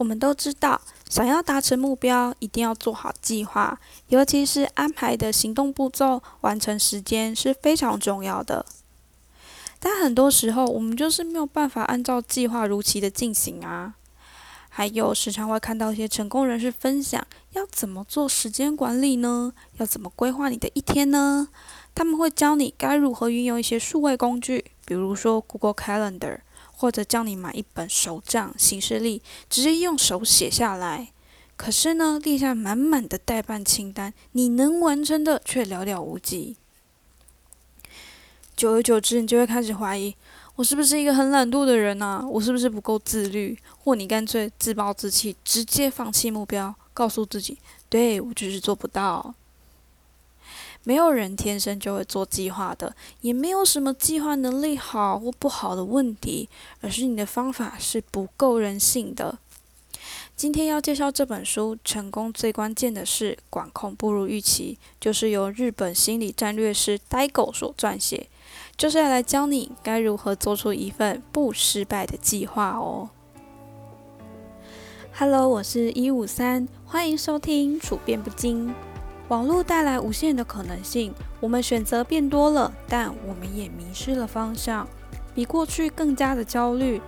我们都知道，想要达成目标，一定要做好计划，尤其是安排的行动步骤、完成时间是非常重要的。但很多时候，我们就是没有办法按照计划如期的进行啊。还有，时常会看到一些成功人士分享，要怎么做时间管理呢？要怎么规划你的一天呢？他们会教你该如何运用一些数位工具，比如说 Google Calendar。或者叫你买一本手账、行事历，直接用手写下来。可是呢，列下满满的代办清单，你能完成的却寥寥无几。久而久之，你就会开始怀疑：我是不是一个很懒惰的人啊？我是不是不够自律？或你干脆自暴自弃，直接放弃目标，告诉自己：对我就是做不到。没有人天生就会做计划的，也没有什么计划能力好或不好的问题，而是你的方法是不够人性的。今天要介绍这本书，成功最关键的是管控不如预期，就是由日本心理战略师呆狗所撰写，就是要来教你该如何做出一份不失败的计划哦。Hello，我是一五三，欢迎收听处变不惊。网络带来无限的可能性，我们选择变多了，但我们也迷失了方向，比过去更加的焦虑。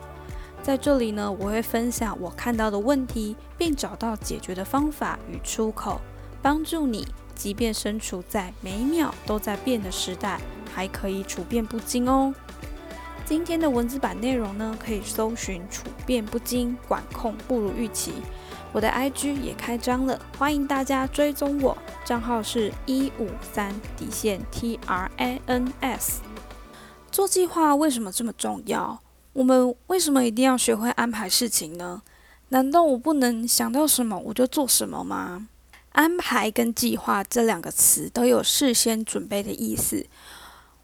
在这里呢，我会分享我看到的问题，并找到解决的方法与出口，帮助你，即便身处在每一秒都在变的时代，还可以处变不惊哦。今天的文字版内容呢，可以搜寻“处变不惊，管控不如预期”。我的 IG 也开张了，欢迎大家追踪我，账号是一五三底线 T R A N S。做计划为什么这么重要？我们为什么一定要学会安排事情呢？难道我不能想到什么我就做什么吗？安排跟计划这两个词都有事先准备的意思。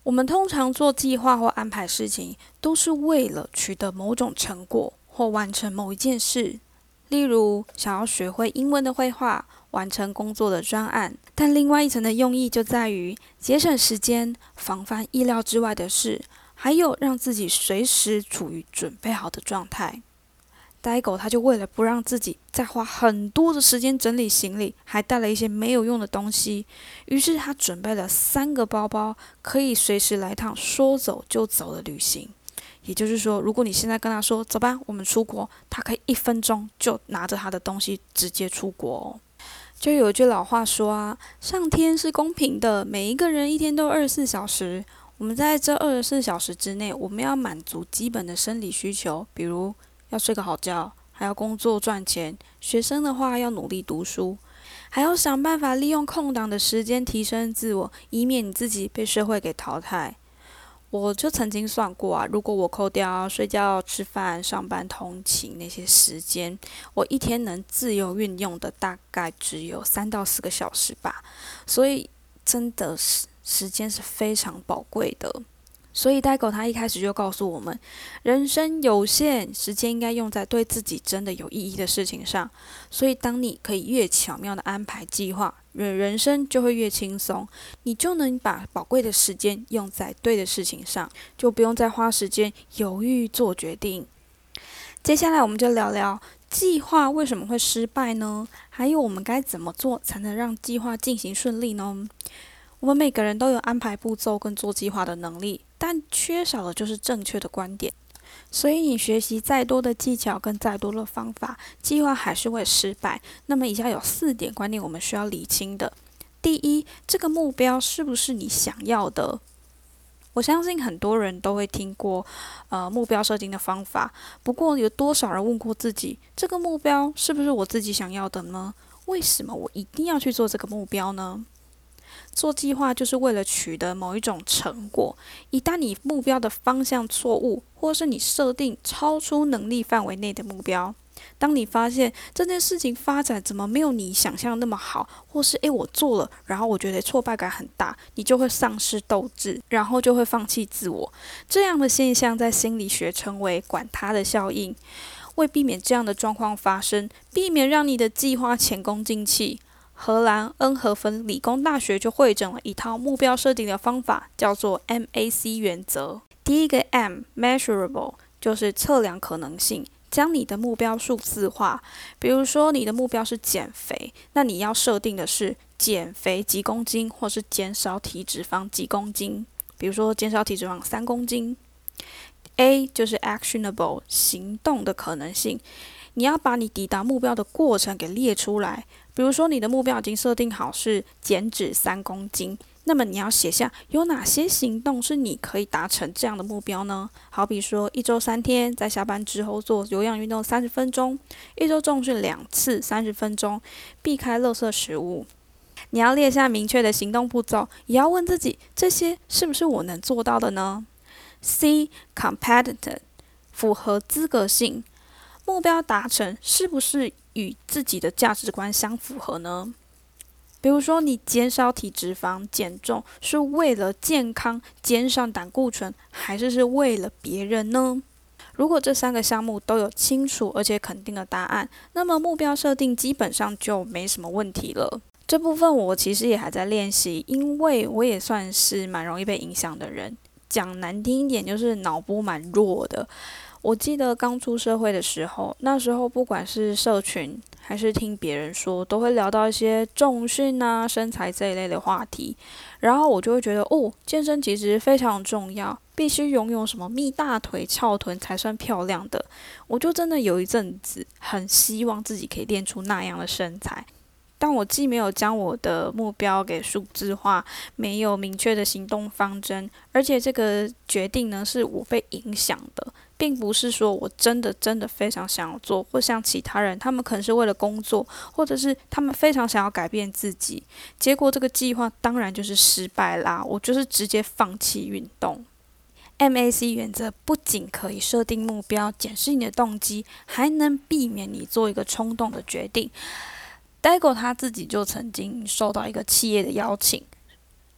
我们通常做计划或安排事情，都是为了取得某种成果或完成某一件事。例如，想要学会英文的绘画，完成工作的专案，但另外一层的用意就在于节省时间，防范意料之外的事，还有让自己随时处于准备好的状态。呆狗他就为了不让自己再花很多的时间整理行李，还带了一些没有用的东西，于是他准备了三个包包，可以随时来趟说走就走的旅行。也就是说，如果你现在跟他说走吧，我们出国，他可以一分钟就拿着他的东西直接出国哦。就有一句老话说啊，上天是公平的，每一个人一天都二十四小时，我们在这二十四小时之内，我们要满足基本的生理需求，比如要睡个好觉，还要工作赚钱。学生的话要努力读书，还要想办法利用空档的时间提升自我，以免你自己被社会给淘汰。我就曾经算过啊，如果我扣掉睡觉、吃饭、上班、通勤那些时间，我一天能自由运用的大概只有三到四个小时吧。所以真的是时间是非常宝贵的。所以呆狗他一开始就告诉我们，人生有限，时间应该用在对自己真的有意义的事情上。所以当你可以越巧妙的安排计划，人人生就会越轻松，你就能把宝贵的时间用在对的事情上，就不用再花时间犹豫做决定。接下来我们就聊聊计划为什么会失败呢？还有我们该怎么做才能让计划进行顺利呢？我们每个人都有安排步骤跟做计划的能力。但缺少的就是正确的观点，所以你学习再多的技巧跟再多的方法，计划还是会失败。那么以下有四点观念我们需要理清的：第一，这个目标是不是你想要的？我相信很多人都会听过，呃，目标设定的方法。不过有多少人问过自己，这个目标是不是我自己想要的呢？为什么我一定要去做这个目标呢？做计划就是为了取得某一种成果。一旦你目标的方向错误，或是你设定超出能力范围内的目标，当你发现这件事情发展怎么没有你想象那么好，或是诶我做了，然后我觉得挫败感很大，你就会丧失斗志，然后就会放弃自我。这样的现象在心理学称为“管他的效应”。为避免这样的状况发生，避免让你的计划前功尽弃。荷兰恩和芬理工大学就会整了一套目标设定的方法，叫做 MAC 原则。第一个 M，measurable，就是测量可能性，将你的目标数字化。比如说，你的目标是减肥，那你要设定的是减肥几公斤，或是减少体脂肪几公斤。比如说，减少体脂肪三公斤。A 就是 actionable 行动的可能性，你要把你抵达目标的过程给列出来。比如说，你的目标已经设定好是减脂三公斤。那么你要写下有哪些行动是你可以达成这样的目标呢？好比说，一周三天在下班之后做有氧运动三十分钟，一周重训两次三十分钟，避开垃圾食物。你要列下明确的行动步骤，也要问自己这些是不是我能做到的呢？C competitive 符合资格性，目标达成是不是与自己的价值观相符合呢？比如说，你减少体脂肪、减重是为了健康、减少胆固醇，还是是为了别人呢？如果这三个项目都有清楚而且肯定的答案，那么目标设定基本上就没什么问题了。这部分我其实也还在练习，因为我也算是蛮容易被影响的人。讲难听一点，就是脑波蛮弱的。我记得刚出社会的时候，那时候不管是社群还是听别人说，都会聊到一些重训啊、身材这一类的话题，然后我就会觉得，哦，健身其实非常重要，必须拥有什么蜜大腿、翘臀才算漂亮的。我就真的有一阵子很希望自己可以练出那样的身材。但我既没有将我的目标给数字化，没有明确的行动方针，而且这个决定呢是我被影响的，并不是说我真的真的非常想要做，或像其他人，他们可能是为了工作，或者是他们非常想要改变自己，结果这个计划当然就是失败啦。我就是直接放弃运动。MAC 原则不仅可以设定目标，检视你的动机，还能避免你做一个冲动的决定。Dago 他自己就曾经受到一个企业的邀请，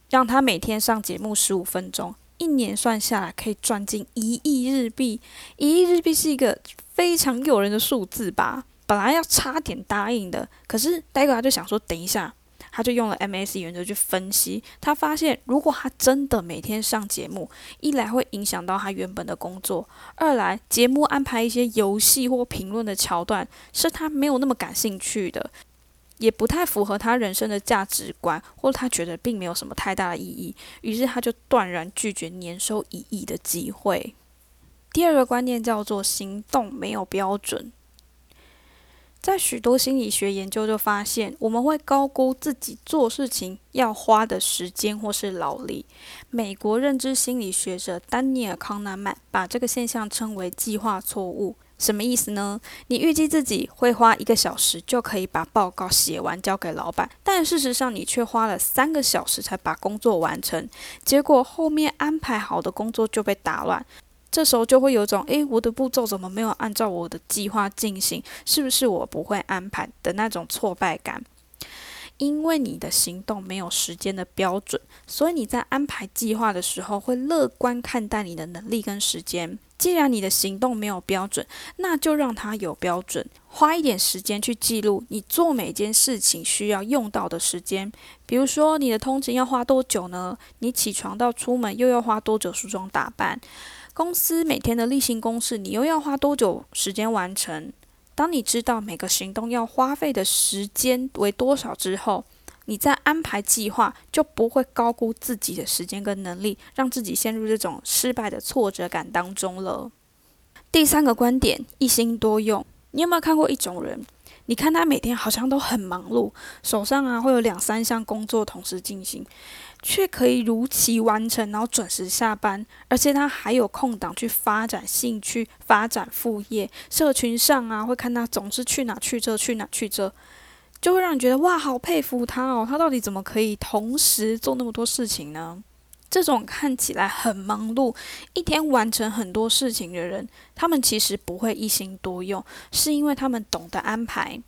让他每天上节目十五分钟，一年算下来可以赚进一亿日币。一亿日币是一个非常诱人的数字吧？本来要差点答应的，可是戴狗他就想说，等一下，他就用了 MAC 原则去分析，他发现如果他真的每天上节目，一来会影响到他原本的工作，二来节目安排一些游戏或评论的桥段，是他没有那么感兴趣的。也不太符合他人生的价值观，或者他觉得并没有什么太大的意义，于是他就断然拒绝年收一亿的机会。第二个观念叫做行动没有标准，在许多心理学研究就发现，我们会高估自己做事情要花的时间或是劳力。美国认知心理学者丹尼尔康纳曼把这个现象称为计划错误。什么意思呢？你预计自己会花一个小时就可以把报告写完交给老板，但事实上你却花了三个小时才把工作完成，结果后面安排好的工作就被打乱，这时候就会有种诶，我的步骤怎么没有按照我的计划进行？是不是我不会安排的那种挫败感？因为你的行动没有时间的标准，所以你在安排计划的时候会乐观看待你的能力跟时间。既然你的行动没有标准，那就让它有标准，花一点时间去记录你做每件事情需要用到的时间。比如说，你的通勤要花多久呢？你起床到出门又要花多久梳妆打扮？公司每天的例行公事，你又要花多久时间完成？当你知道每个行动要花费的时间为多少之后，你在安排计划就不会高估自己的时间跟能力，让自己陷入这种失败的挫折感当中了。第三个观点，一心多用。你有没有看过一种人？你看他每天好像都很忙碌，手上啊会有两三项工作同时进行，却可以如期完成，然后准时下班，而且他还有空档去发展兴趣、发展副业。社群上啊会看他总是去哪去这去哪去这。就会让你觉得哇，好佩服他哦！他到底怎么可以同时做那么多事情呢？这种看起来很忙碌，一天完成很多事情的人，他们其实不会一心多用，是因为他们懂得安排。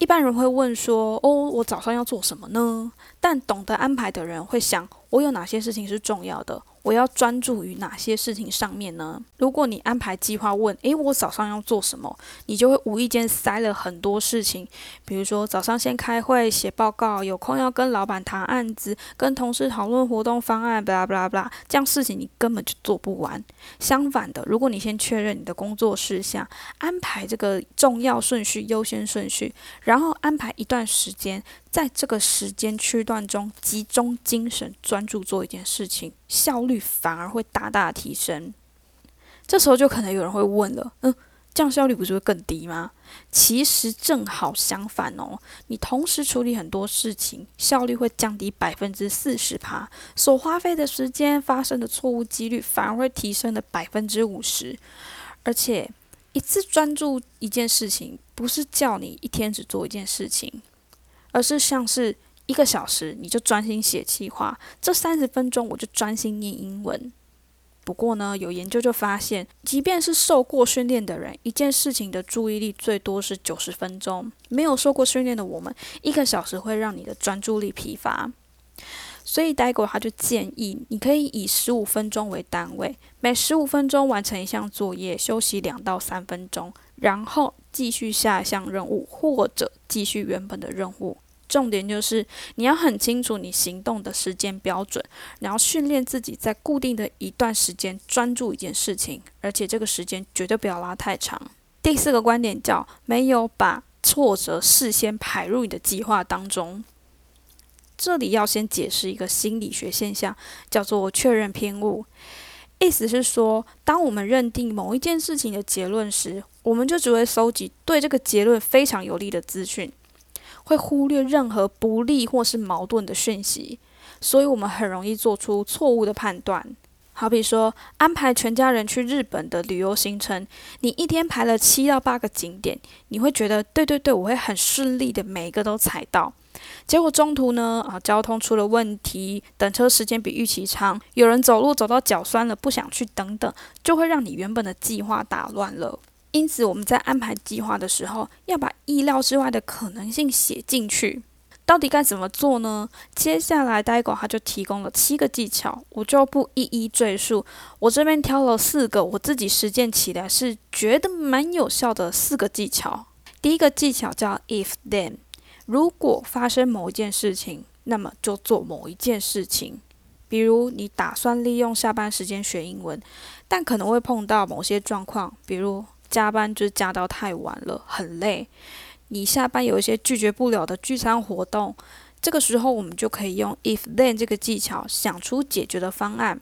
一般人会问说：“哦，我早上要做什么呢？”但懂得安排的人会想：我有哪些事情是重要的？我要专注于哪些事情上面呢？如果你安排计划问，诶，我早上要做什么？你就会无意间塞了很多事情，比如说早上先开会写报告，有空要跟老板谈案子，跟同事讨论活动方案，巴拉巴拉巴拉，这样事情你根本就做不完。相反的，如果你先确认你的工作事项，安排这个重要顺序、优先顺序，然后安排一段时间。在这个时间区段中，集中精神，专注做一件事情，效率反而会大大提升。这时候就可能有人会问了：，嗯，这样效率不是会更低吗？其实正好相反哦，你同时处理很多事情，效率会降低百分之四十趴，所花费的时间、发生的错误几率反而会提升了百分之五十。而且，一次专注一件事情，不是叫你一天只做一件事情。而是像是一个小时，你就专心写计划；这三十分钟，我就专心念英文。不过呢，有研究就发现，即便是受过训练的人，一件事情的注意力最多是九十分钟。没有受过训练的我们，一个小时会让你的专注力疲乏。所以，呆狗他就建议，你可以以十五分钟为单位，每十五分钟完成一项作业，休息两到三分钟，然后继续下一项任务，或者继续原本的任务。重点就是你要很清楚你行动的时间标准，然后训练自己在固定的一段时间专注一件事情，而且这个时间绝对不要拉太长。第四个观点叫没有把挫折事先排入你的计划当中。这里要先解释一个心理学现象，叫做确认偏误。意思是说，当我们认定某一件事情的结论时，我们就只会搜集对这个结论非常有利的资讯。会忽略任何不利或是矛盾的讯息，所以我们很容易做出错误的判断。好比说，安排全家人去日本的旅游行程，你一天排了七到八个景点，你会觉得对对对，我会很顺利的每一个都踩到。结果中途呢，啊，交通出了问题，等车时间比预期长，有人走路走到脚酸了不想去，等等，就会让你原本的计划打乱了。因此，我们在安排计划的时候，要把意料之外的可能性写进去。到底该怎么做呢？接下来，呆狗他就提供了七个技巧，我就不一一赘述。我这边挑了四个，我自己实践起来是觉得蛮有效的四个技巧。第一个技巧叫 If Then，如果发生某一件事情，那么就做某一件事情。比如，你打算利用下班时间学英文，但可能会碰到某些状况，比如。加班就加到太晚了，很累。你下班有一些拒绝不了的聚餐活动，这个时候我们就可以用 if then 这个技巧想出解决的方案。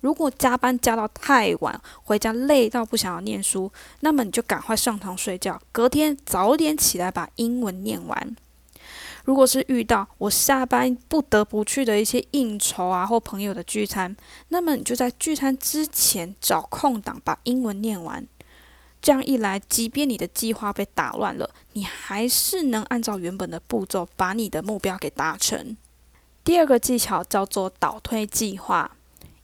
如果加班加到太晚，回家累到不想要念书，那么你就赶快上床睡觉，隔天早点起来把英文念完。如果是遇到我下班不得不去的一些应酬啊或朋友的聚餐，那么你就在聚餐之前找空档把英文念完。这样一来，即便你的计划被打乱了，你还是能按照原本的步骤把你的目标给达成。第二个技巧叫做倒推计划。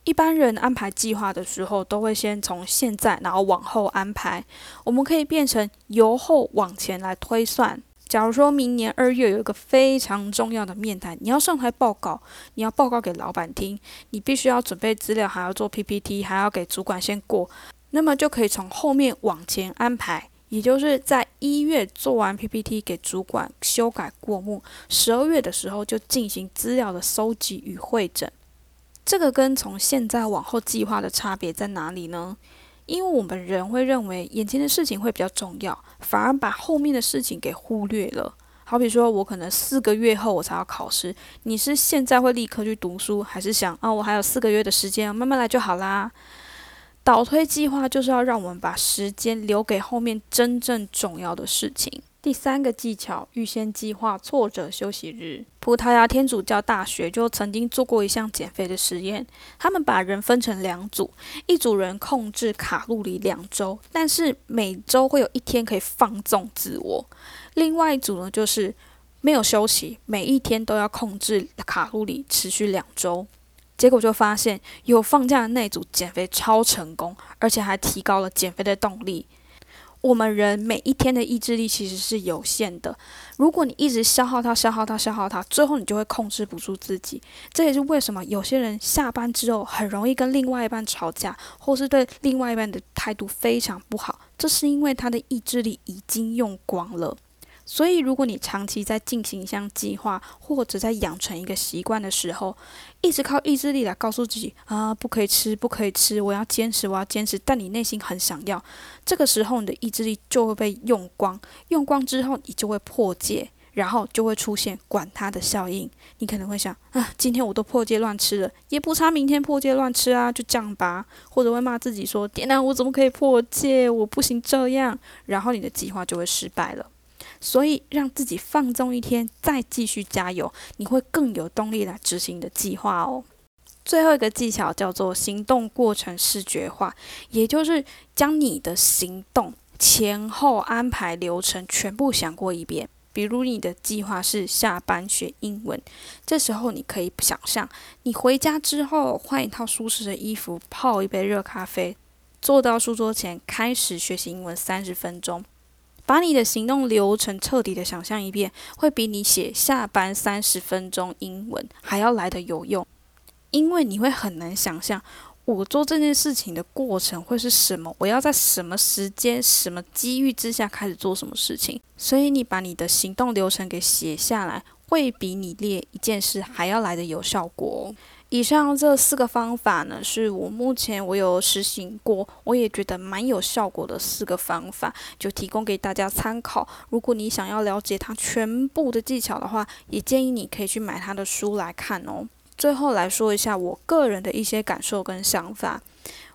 一般人安排计划的时候，都会先从现在，然后往后安排。我们可以变成由后往前来推算。假如说明年二月有一个非常重要的面谈，你要上台报告，你要报告给老板听，你必须要准备资料，还要做 PPT，还要给主管先过。那么就可以从后面往前安排，也就是在一月做完 PPT 给主管修改过目，十二月的时候就进行资料的收集与会诊。这个跟从现在往后计划的差别在哪里呢？因为我们人会认为眼前的事情会比较重要，反而把后面的事情给忽略了。好比说我可能四个月后我才要考试，你是现在会立刻去读书，还是想啊我还有四个月的时间，慢慢来就好啦？倒推计划就是要让我们把时间留给后面真正重要的事情。第三个技巧，预先计划挫折休息日。葡萄牙天主教大学就曾经做过一项减肥的实验，他们把人分成两组，一组人控制卡路里两周，但是每周会有一天可以放纵自我；另外一组呢，就是没有休息，每一天都要控制卡路里，持续两周。结果就发现，有放假的那一组减肥超成功，而且还提高了减肥的动力。我们人每一天的意志力其实是有限的，如果你一直消耗它、消耗它、消耗它，最后你就会控制不住自己。这也是为什么有些人下班之后很容易跟另外一半吵架，或是对另外一半的态度非常不好，这是因为他的意志力已经用光了。所以，如果你长期在进行一项计划，或者在养成一个习惯的时候，一直靠意志力来告诉自己啊，不可以吃，不可以吃，我要坚持，我要坚持。但你内心很想要，这个时候你的意志力就会被用光，用光之后你就会破戒，然后就会出现管它的效应。你可能会想啊，今天我都破戒乱吃了，也不差明天破戒乱吃啊，就这样吧。或者会骂自己说，天哪，我怎么可以破戒？我不行这样。然后你的计划就会失败了。所以，让自己放纵一天，再继续加油，你会更有动力来执行你的计划哦。最后一个技巧叫做行动过程视觉化，也就是将你的行动前后安排流程全部想过一遍。比如，你的计划是下班学英文，这时候你可以想象，你回家之后换一套舒适的衣服，泡一杯热咖啡，坐到书桌前开始学习英文三十分钟。把你的行动流程彻底的想象一遍，会比你写下班三十分钟英文还要来的有用，因为你会很难想象我做这件事情的过程会是什么，我要在什么时间、什么机遇之下开始做什么事情。所以你把你的行动流程给写下来，会比你列一件事还要来的有效果哦。以上这四个方法呢，是我目前我有实行过，我也觉得蛮有效果的四个方法，就提供给大家参考。如果你想要了解它全部的技巧的话，也建议你可以去买他的书来看哦。最后来说一下我个人的一些感受跟想法。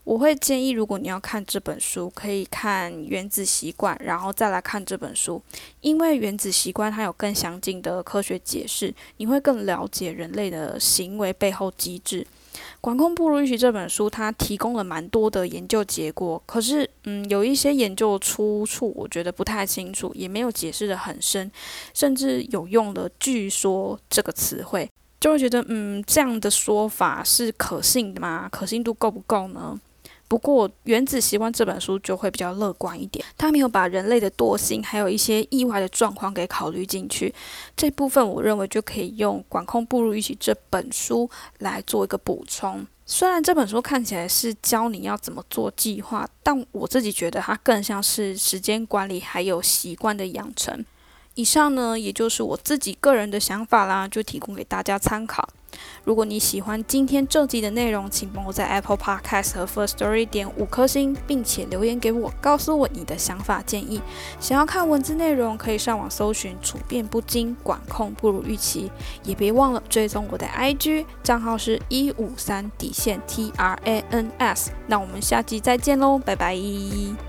我会建议，如果你要看这本书，可以看《原子习惯》，然后再来看这本书，因为《原子习惯》它有更详尽的科学解释，你会更了解人类的行为背后机制。《管控不如预期》这本书它提供了蛮多的研究结果，可是，嗯，有一些研究出处我觉得不太清楚，也没有解释的很深，甚至有用的“据说”这个词汇，就会觉得，嗯，这样的说法是可信的吗？可信度够不够呢？不过，《原子习惯》这本书就会比较乐观一点，它没有把人类的惰性还有一些意外的状况给考虑进去。这部分我认为就可以用《管控步入预期》这本书来做一个补充。虽然这本书看起来是教你要怎么做计划，但我自己觉得它更像是时间管理还有习惯的养成。以上呢，也就是我自己个人的想法啦，就提供给大家参考。如果你喜欢今天这集的内容，请帮我在 Apple Podcast 和 First Story 点五颗星，并且留言给我，告诉我你的想法建议。想要看文字内容，可以上网搜寻“处变不惊，管控不如预期”，也别忘了追踪我的 IG 账号是一五三底线 T R A N S。那我们下集再见喽，拜拜。